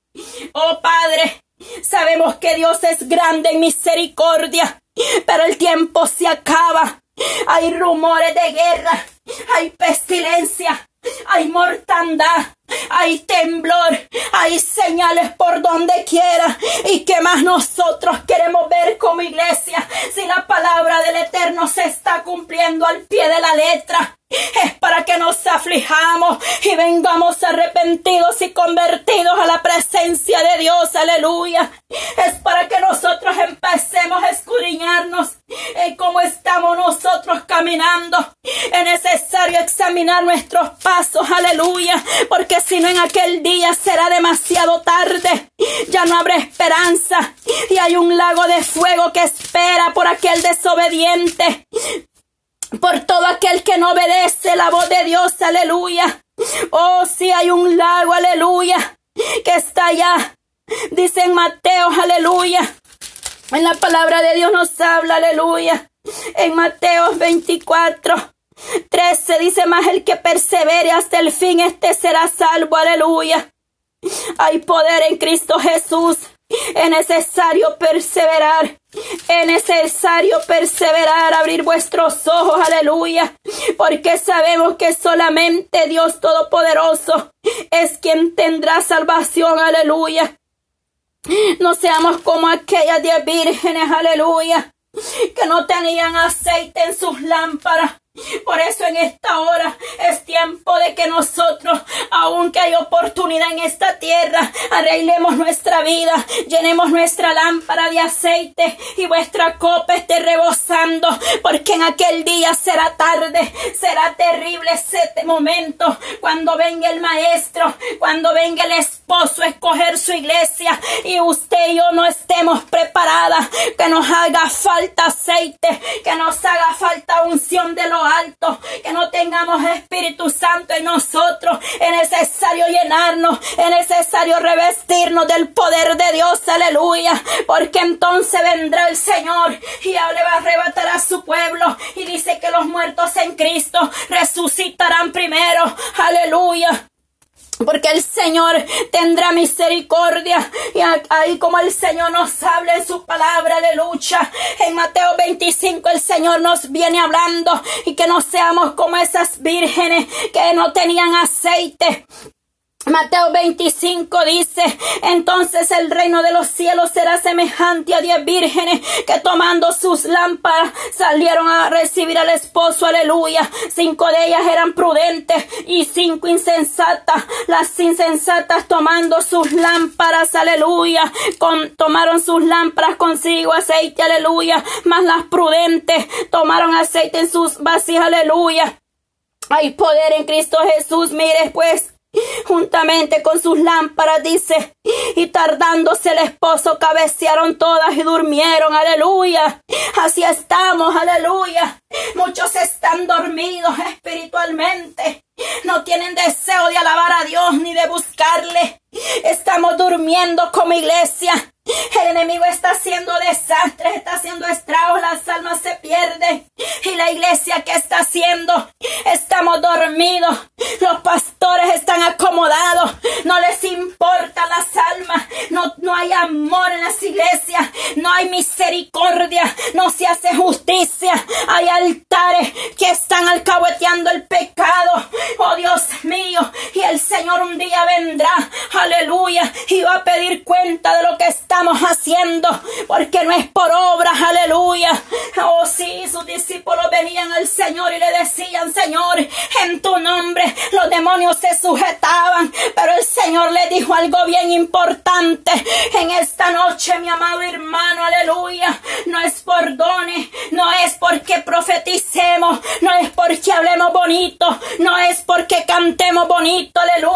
Speaker 1: Oh Padre, sabemos que Dios es grande en misericordia, pero el tiempo se acaba. Hay rumores de guerra, hay pestilencia, hay mortandad, hay temblor, hay señales por donde quiera. ¿Y qué más nosotros queremos ver como iglesia si la palabra del Eterno se está cumpliendo al pie de la letra? Es para que nos aflijamos y vengamos arrepentidos y convertidos a la presencia de Dios. Aleluya. Es para que nosotros empecemos a escudriñarnos en cómo estamos nosotros caminando. Es necesario examinar nuestros pasos. Aleluya. Porque si no en aquel día será demasiado tarde. Ya no habrá esperanza. Y hay un lago de fuego que espera por aquel desobediente por todo aquel que no obedece la voz de Dios, aleluya. Oh, si hay un lago, aleluya, que está allá. Dice en Mateo, aleluya. En la palabra de Dios nos habla, aleluya. En Mateo 24, 13 dice más el que persevere hasta el fin, este será salvo, aleluya. Hay poder en Cristo Jesús. Es necesario perseverar. Es necesario perseverar, abrir vuestros ojos, aleluya, porque sabemos que solamente Dios Todopoderoso es quien tendrá salvación, aleluya. No seamos como aquellas diez vírgenes, aleluya, que no tenían aceite en sus lámparas por eso en esta hora es tiempo de que nosotros, aunque hay oportunidad en esta tierra, arreglemos nuestra vida, llenemos nuestra lámpara de aceite y vuestra copa esté rebosando, porque en aquel día será tarde, será terrible ese momento cuando venga el maestro, cuando venga el esposo a escoger su iglesia y usted y yo no estemos preparadas, que nos haga falta aceite, que nos haga falta unción de alto, que no tengamos Espíritu Santo en nosotros. Es necesario llenarnos, es necesario revestirnos del poder de Dios, aleluya, porque entonces vendrá el Señor y le va a arrebatar a su pueblo. Y dice que los muertos en Cristo resucitarán primero, aleluya porque el Señor tendrá misericordia. Y ahí como el Señor nos habla en su palabra de lucha, en Mateo 25 el Señor nos viene hablando y que no seamos como esas vírgenes que no tenían aceite, Mateo 25 dice, entonces el reino de los cielos será semejante a diez vírgenes que tomando sus lámparas salieron a recibir al esposo, aleluya. Cinco de ellas eran prudentes y cinco insensatas. Las insensatas tomando sus lámparas, aleluya, tomaron sus lámparas consigo aceite, aleluya. Mas las prudentes tomaron aceite en sus vasijas, aleluya. Hay poder en Cristo Jesús, mire pues juntamente con sus lámparas, dice, y tardándose el esposo, cabecearon todas y durmieron, aleluya. Así estamos, aleluya. Muchos están dormidos espiritualmente. No tienen deseo de alabar a Dios ni de buscarle. Estamos durmiendo como iglesia. El enemigo está haciendo desastres, está haciendo estragos, las almas se pierden. Y la iglesia que está haciendo, estamos dormidos. Los pastores están acomodados, no les importa las almas, no, no hay amor en las iglesias, no hay misericordia, no se hace justicia. Hay altares que están alcahueteando el pecado. Oh Dios mío, y el Señor un día vendrá, aleluya, y va a pedir cuenta de lo que estamos haciendo, porque no es por obras, aleluya. Oh sí, sus discípulos venían al Señor y le decían, Señor, en tu nombre los demonios se sujetaban. Pero el Señor le dijo algo bien importante en esta noche, mi amado hermano, aleluya. No es por dones, no es porque profeticemos, no es porque hablemos bonito, no es porque cantemos bonito, aleluya.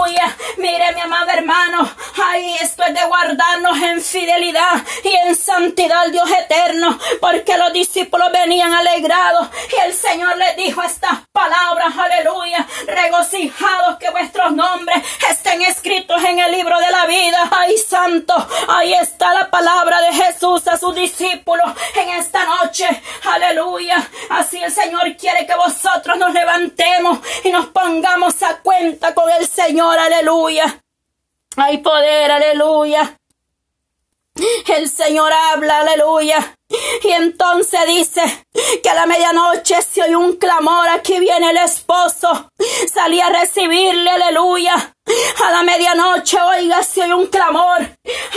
Speaker 1: Mire, mi amado hermano, ahí esto es de guardarnos en fidelidad y en santidad, Dios eterno, porque los discípulos venían alegrados y el Señor les dijo estas palabras, aleluya, regocijados que vuestros nombres estén escritos en el libro de la vida. Ay, santo, ahí está la palabra de Jesús a sus discípulos en esta noche, aleluya. Así el Señor quiere que vosotros nos levantemos y nos pongamos a cuenta con el Señor, aleluya. Hay poder, aleluya. El Señor habla, aleluya. Y entonces dice que a la medianoche se oye un clamor, aquí viene el esposo. Salí a recibirle, aleluya. A la medianoche, oiga, se oye un clamor.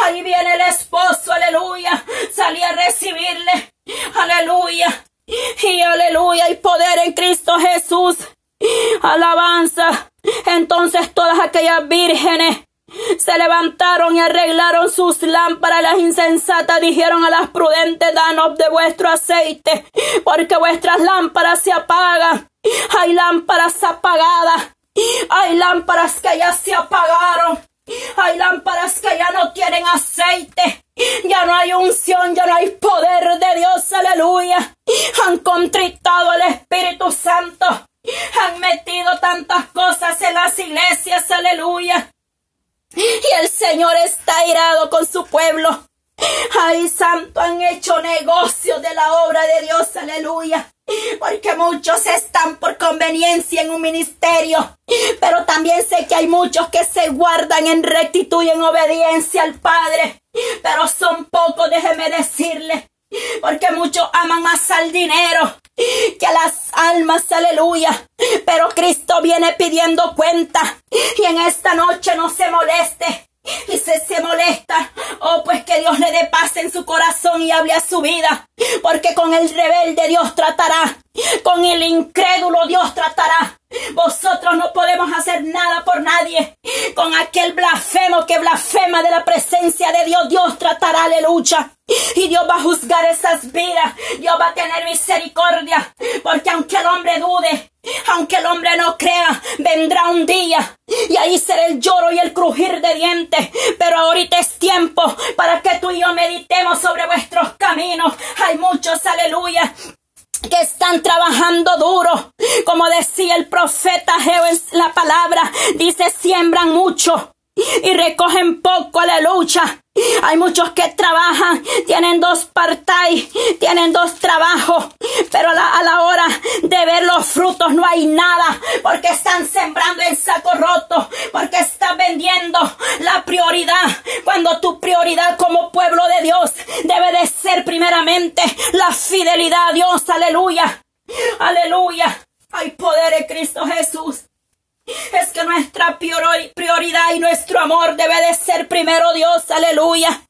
Speaker 1: Ahí viene el esposo, aleluya. Salí a recibirle, aleluya. Y aleluya, hay poder en Cristo Jesús. Alabanza. Entonces todas aquellas vírgenes se levantaron y arreglaron sus lámparas. Las insensatas dijeron a las prudentes, danos de vuestro aceite, porque vuestras lámparas se apagan. Hay lámparas apagadas. Hay lámparas que ya se apagaron. Hay lámparas que ya no tienen aceite. Ya no hay unción, ya no hay poder de Dios. Aleluya. Han contritado al Espíritu Santo. Han metido tantas cosas en las iglesias. Aleluya y el Señor está irado con su pueblo. Ay, santo, han hecho negocio de la obra de Dios, aleluya. Porque muchos están por conveniencia en un ministerio. Pero también sé que hay muchos que se guardan en rectitud y en obediencia al Padre. Pero son pocos, déjeme decirle. Porque muchos aman más al dinero que a las almas, aleluya. Pero Cristo viene pidiendo cuenta y en esta noche no se moleste. Y se, se molesta, oh pues que Dios le dé paz en su corazón y hable a su vida, porque con el rebelde Dios tratará, con el incrédulo Dios tratará, vosotros no podemos hacer nada por nadie. Con aquel blasfemo que blasfema de la presencia de Dios, Dios tratará, aleluya. Y Dios va a juzgar esas vidas. Dios va a tener misericordia. Porque aunque el hombre dude, aunque el hombre no crea, vendrá un día. Y ahí será el lloro y el crujir de dientes. Pero ahorita es tiempo para que tú y yo meditemos sobre vuestros caminos. Hay muchos, aleluya, que están trabajando duro. Como decía el profeta Geo en la palabra, dice siembran mucho y recogen poco, aleluya. Hay muchos que trabajan, tienen dos part-time, tienen dos trabajos, pero a la, hora de ver los frutos no hay nada, porque están sembrando en saco roto, porque están vendiendo la prioridad, cuando tu prioridad como pueblo de Dios debe de ser primeramente la fidelidad a Dios, aleluya, aleluya. Hay poder en Cristo Jesús. Es que nuestra prioridad y nuestro amor debe de ser primero Dios, aleluya.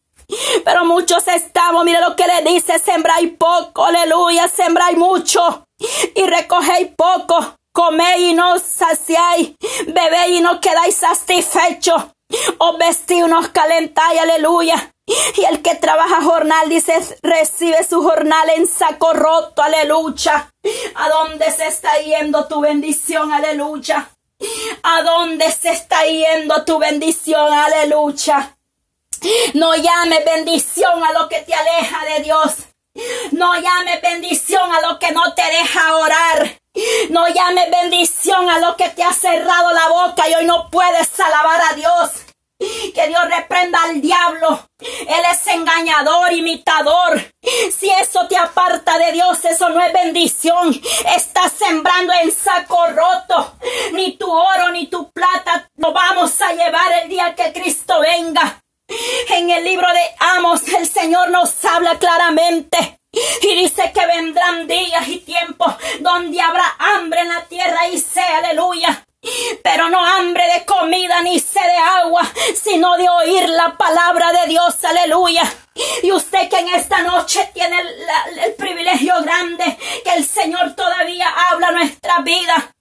Speaker 1: Pero muchos estamos, mire lo que le dice, sembráis poco, aleluya, sembráis mucho y recogéis poco, coméis y no saciáis, bebéis y no quedáis satisfechos, os vestís y nos calentáis, aleluya. Y el que trabaja jornal, dice, recibe su jornal en saco roto, aleluya. ¿A dónde se está yendo tu bendición, aleluya? ¿A dónde se está yendo tu bendición? Aleluya. No llame bendición a lo que te aleja de Dios. No llame bendición a lo que no te deja orar. No llame bendición a lo que te ha cerrado la boca y hoy no puedes alabar a Dios. Que Dios reprenda al diablo. Él es engañador, imitador. Si eso te aparta de Dios, eso no es bendición. Estás sembrando en saco roto. Ni tu oro ni tu plata lo vamos a llevar el día que Cristo venga. En el libro de Amos, el Señor nos habla claramente. Y dice que vendrán días y tiempos donde habrá hambre en la tierra y sea, aleluya. Pero no hambre de comida ni sed de agua, sino de oír la palabra de Dios, aleluya. Y usted que en esta noche tiene el, privilegio grande que el Señor todavía habla nuestra vida.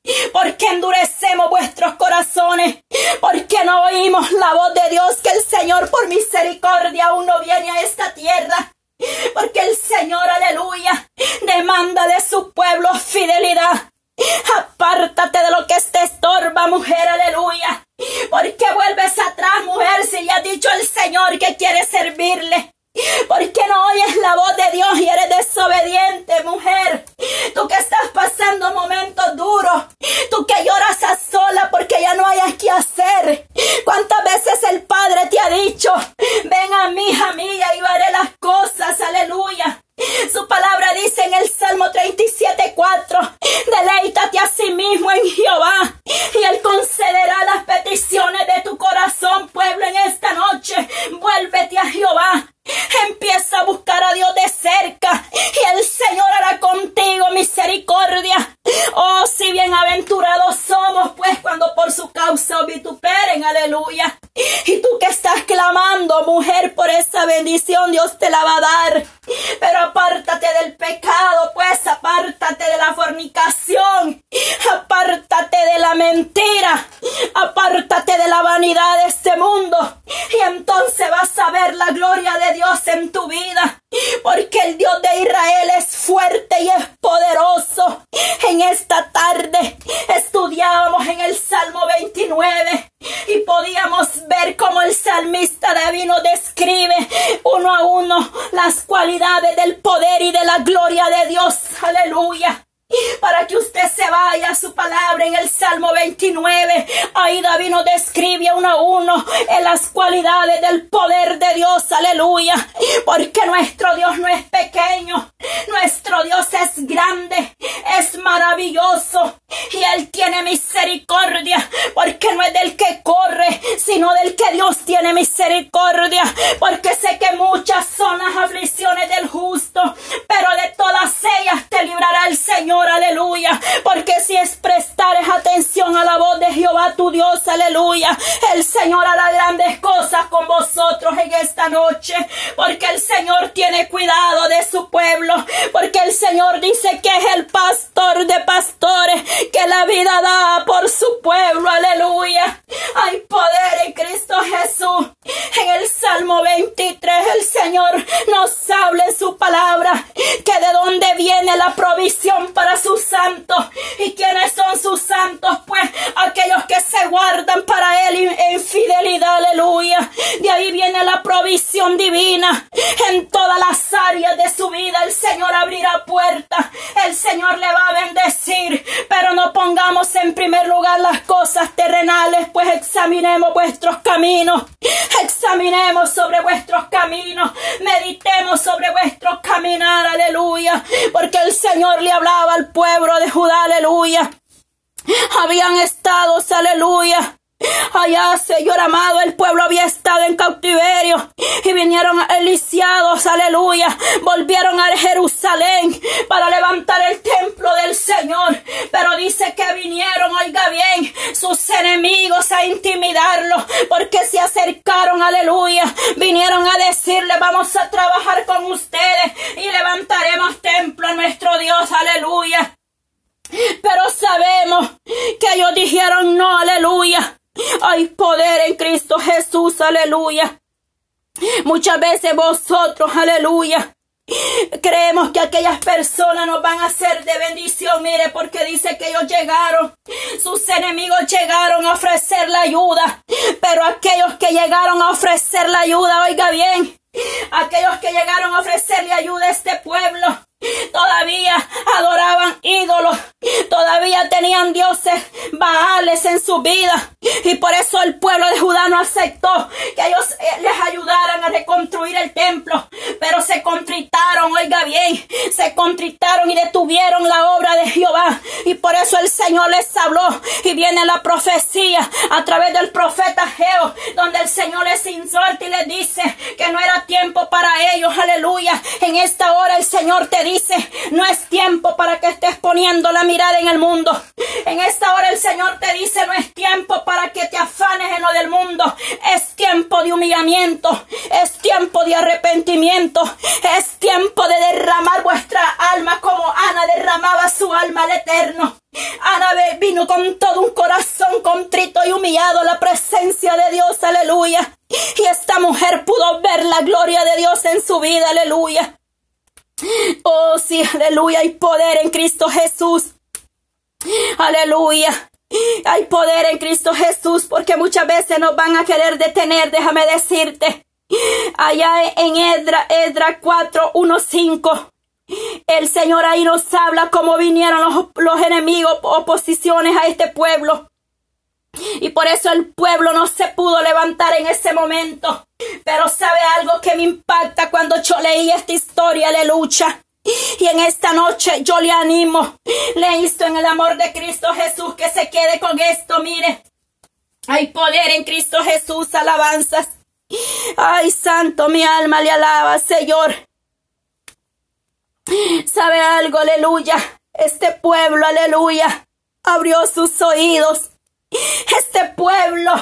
Speaker 1: Dios. Aleluya para que usted se vaya su palabra en el Salmo 29. Ahí David nos describe uno a uno en las cualidades del poder de Dios. Aleluya. Porque nuestro Dios no es pequeño. Nuestro Dios es grande. Es maravilloso. Y Él tiene misericordia. Porque no es del que corre, sino del que Dios tiene misericordia. Porque sé que muchas son las aflicciones del justo. Pero de todas ellas te librará el Señor aleluya. Porque si es prestares atención a la voz de Jehová tu Dios, aleluya, el Señor hará grandes cosas con vosotros en esta noche. Porque el Señor tiene cuidado de su pueblo. Porque el Señor dice que es el pastor de pastores que la vida da por su pueblo, aleluya. Hay poder en Cristo Jesús. En el Salmo 23 el Señor nos habla en su palabra que de dónde viene la provisión para sus santos. ¿Y quiénes son sus santos? Pues aquellos que se guardan para Él en fidelidad, aleluya. De ahí viene la provisión divina. En todas las áreas de su vida el Señor abrirá puertas. El Señor le va a bendecir. Pero no pongamos en primer lugar las cosas terrenales, pues examinemos vuestros caminos. Examinemos sobre vuestros caminos. Meditemos sobre vuestro caminar, aleluya. Porque el Señor le hablaba al pueblo de Judá, aleluya. Habían estado, aleluya. Allá, Señor amado, el pueblo había estado en cautiverio y vinieron eliciados, aleluya. Volvieron a Jerusalén para levantar el templo del Señor. Pero dice que vinieron, oiga bien, sus enemigos a intimidarlo porque se acercaron, aleluya. Vinieron a decirle, vamos a trabajar con ustedes y levantaremos templo a nuestro Dios, aleluya. Pero sabemos que ellos dijeron no, aleluya. Hay poder en Cristo Jesús, aleluya. Muchas veces vosotros, aleluya, Creemos que aquellas personas nos van a ser de bendición, mire, porque dice que ellos llegaron, sus enemigos llegaron a ofrecer la ayuda, pero aquellos que llegaron a ofrecer la ayuda, oiga bien, aquellos que llegaron a ofrecerle ayuda a este pueblo, todavía adoraban ídolos, todavía tenían dioses baales en su vida. Y por eso el pueblo de Judá no aceptó que ellos eh, les ayudaran a reconstruir el templo. Pero se contritaron oiga bien, se contritaron y detuvieron la obra de Jehová. Y por eso el Señor les habló. Y viene la profecía a través del profeta Geo, donde el Señor les insulta y les dice que no era tiempo para ellos. Aleluya. En esta hora el Señor te dice, no es tiempo para que estés poniendo la mirada en el mundo. En esta hora el Señor te dice, no es tiempo para que te afanes en lo del mundo. Es tiempo de humillamiento. Es tiempo de arrepentimiento. Es tiempo de derramar vuestra alma como Ana derramaba su alma al Eterno. Ana vino con todo un corazón contrito y humillado a la presencia de Dios, aleluya. Y esta mujer pudo ver la gloria de Dios en su vida, aleluya. Oh, sí, aleluya, hay poder en Cristo Jesús. Aleluya. Hay poder en Cristo Jesús porque muchas veces nos van a querer detener, déjame decirte. Allá en Edra, Edra 4, 1, 5. El Señor ahí nos habla cómo vinieron los, los enemigos, oposiciones a este pueblo. Y por eso el pueblo no se pudo levantar en ese momento. Pero sabe algo que me impacta cuando yo leí esta historia lucha. Y en esta noche yo le animo, le insto en el amor de Cristo Jesús que se quede con esto, mire. Hay poder en Cristo Jesús, alabanzas. Ay, santo, mi alma le alaba, Señor. ¿Sabe algo? Aleluya. Este pueblo, aleluya, abrió sus oídos. Este pueblo,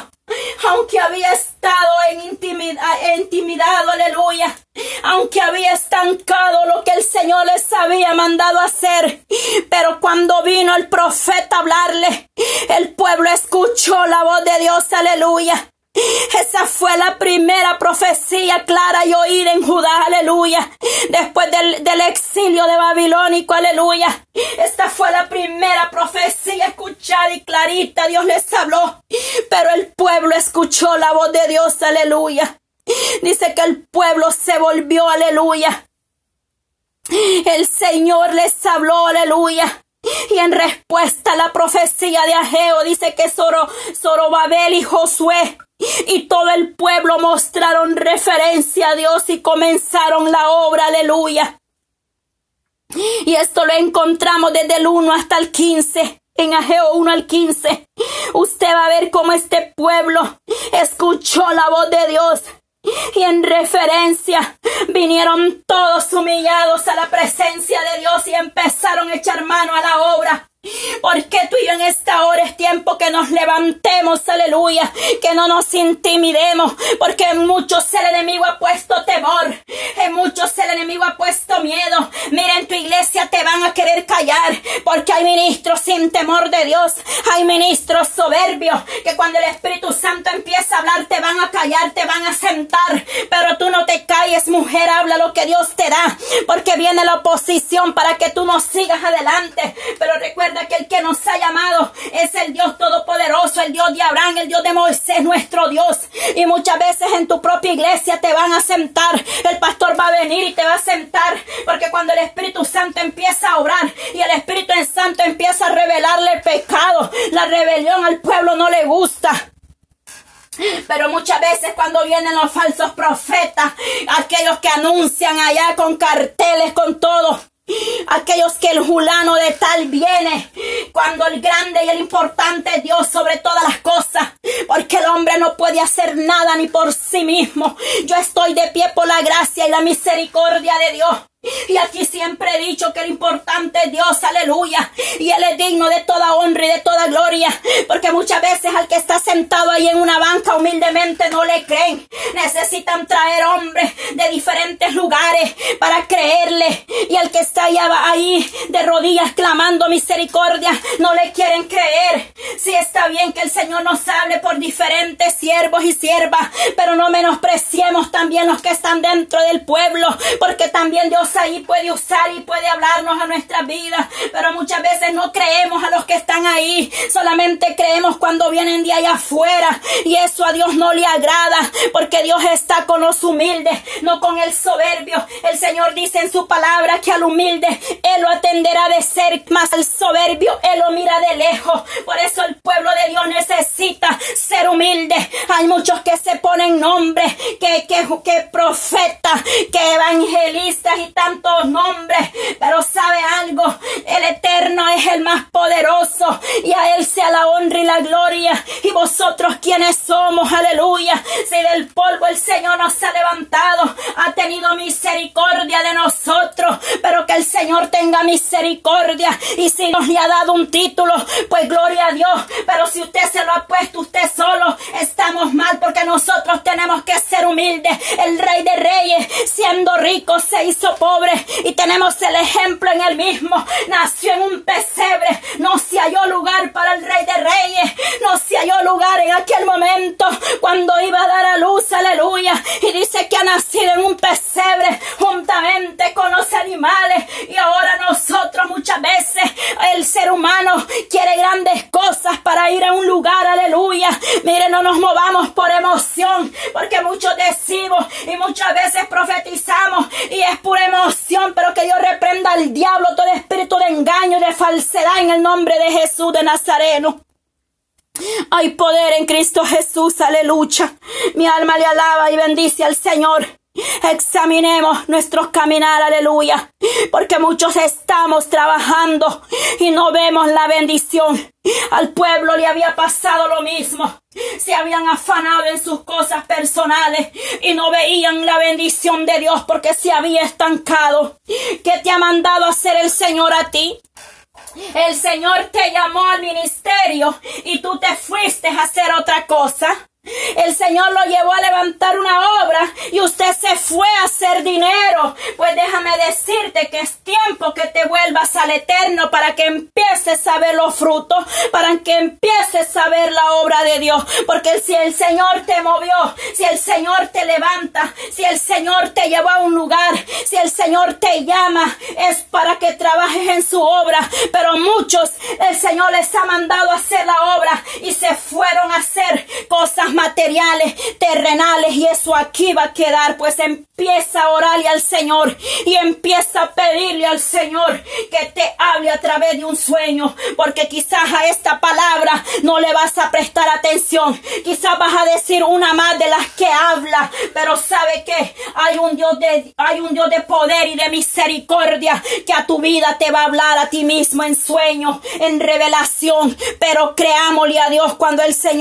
Speaker 1: aunque había estado en intimidad, intimidado, aleluya, aunque había estancado lo que el Señor les había mandado hacer, pero cuando vino el profeta a hablarle, el pueblo escuchó la voz de Dios, aleluya. Esa fue la primera profecía clara y oída en Judá, aleluya. Después del, exilio de Babilónico, aleluya. Esta fue la primera profecía escuchada y clarita. Dios les habló. Pero el pueblo escuchó la voz de Dios, aleluya. Dice que el pueblo se volvió, aleluya. El Señor les habló, aleluya. Y en respuesta a la profecía de Ageo dice que Zoro, Zorobabel y Josué y todo el pueblo mostraron referencia a Dios y comenzaron la obra, aleluya. Y esto lo encontramos desde el 1 hasta el 15 en Ageo 1 al 15. Usted va a ver cómo este pueblo escuchó la voz de Dios. Y en referencia vinieron todos humillados a la presencia de Dios y empezaron a echar mano a la obra. Porque tú y yo en esta hora es tiempo que nos levantemos, aleluya, que no nos intimidemos, porque en muchos el enemigo ha puesto temor, en muchos el enemigo ha puesto miedo. Mira, en tu iglesia te van a querer callar, porque hay ministros sin temor de Dios, hay ministros soberbios, que cuando el Espíritu Santo empieza a hablar te van a callar, te van a sentar, pero tú no te calles, mujer, habla lo que Dios te da, porque viene la oposición para que tú no sigas adelante, pero recuerda que el que nos ha llamado es el Dios Todopoderoso, el Dios de Abraham, el Dios de Moisés, nuestro Dios. Y muchas veces en tu propia iglesia te van a sentar. El pastor va a venir y te va a sentar. Porque cuando el Espíritu Santo empieza a obrar y el Espíritu Santo empieza a revelarle el pecado, la rebelión al pueblo no le gusta. Pero muchas veces cuando vienen los falsos profetas, aquellos que anuncian allá con carteles, con todo, Aquellos que el julano de tal viene cuando el grande y el importante Dios sobre todas las cosas, porque el hombre no puede hacer nada ni por sí mismo. Yo estoy de pie por la gracia y la misericordia de Dios. Y aquí siempre he dicho que lo importante es Dios, aleluya. Y Él es digno de toda honra y de toda gloria. Porque muchas veces al que está sentado ahí en una banca humildemente no le creen. Necesitan traer hombres de diferentes lugares para creerle. Y al que está ahí de rodillas clamando misericordia, no le quieren creer. Sí está bien que el Señor nos hable por diferentes siervos y siervas. Pero no menospreciemos también los que están dentro del pueblo. Porque también Dios ahí puede usar y puede hablarnos a nuestras vidas, pero muchas veces no creemos a los que están ahí, solamente creemos cuando vienen de allá afuera y eso a Dios no le agrada, porque Dios está con los humildes, no con el soberbio. El Señor dice en su palabra que al humilde Él lo atenderá de ser, más al soberbio Él lo mira de lejos. Por eso el pueblo de Dios necesita ser humilde. Hay muchos que se ponen nombres, que, que, que profetas, que evangelistas y tantos nombres. Pero sabe algo, el eterno es el más poderoso y a él sea la honra y la gloria. Y vosotros quienes somos, aleluya. Si del polvo el Señor nos ha levantado, ha tenido misericordia de nosotros, pero que el Señor tenga misericordia. Y si nos le ha dado un título, pues gloria a Dios. Pero si usted se lo ha puesto usted solo, estamos mal porque nosotros tenemos que ser humildes. El rey de reyes, siendo rico, se hizo pobre y tenemos el ejemplo en el mismo. Nació en un pesebre, no se halló lugar para el rey de reyes, no se halló lugar en aquel momento cuando iba a dar a luz, aleluya. Y dice que ha nacido en un pesebre juntamente con los animales y ahora nosotros muchas veces el ser humano quiere grandes cosas para ir a un lugar, aleluya. Mire, no nos movamos por emoción, porque muchos decimos y muchas veces profetizamos y es pura emoción, pero que Dios reprenda al diablo todo espíritu de engaño y de falsedad en el nombre de Jesús de Nazareno. Hay poder en Cristo Jesús, aleluya. Mi alma le alaba y bendice al Señor. Examinemos nuestros caminar, aleluya, porque muchos estamos trabajando y no vemos la bendición. Al pueblo le había pasado lo mismo. Se habían afanado en sus cosas personales y no veían la bendición de Dios porque se había estancado. ¿Qué te ha mandado hacer el Señor a ti? El Señor te llamó al ministerio y tú te fuiste a hacer otra cosa. El Señor lo llevó a levantar una obra y usted se fue a hacer dinero. Pues déjame decirte que es tiempo que te vuelvas al eterno para que empieces a ver los frutos, para que empieces a ver la obra de Dios. Porque si el Señor te movió, si el Señor te levanta, si el Señor te llevó a un lugar, si el Señor te llama, es para que trabajes en su obra. Pero muchos el Señor les ha mandado a hacer la obra y se fueron a hacer cosas materiales, terrenales y eso aquí va a quedar. Pues empieza a orarle al Señor y empieza a pedirle al Señor que te hable a través de un sueño, porque quizás a esta palabra no le vas a prestar atención. Quizás vas a decir una más de las que habla, pero sabe que hay un Dios de hay un Dios de poder y de misericordia que a tu vida te va a hablar a ti mismo en sueño, en revelación, pero creámosle a Dios cuando el Señor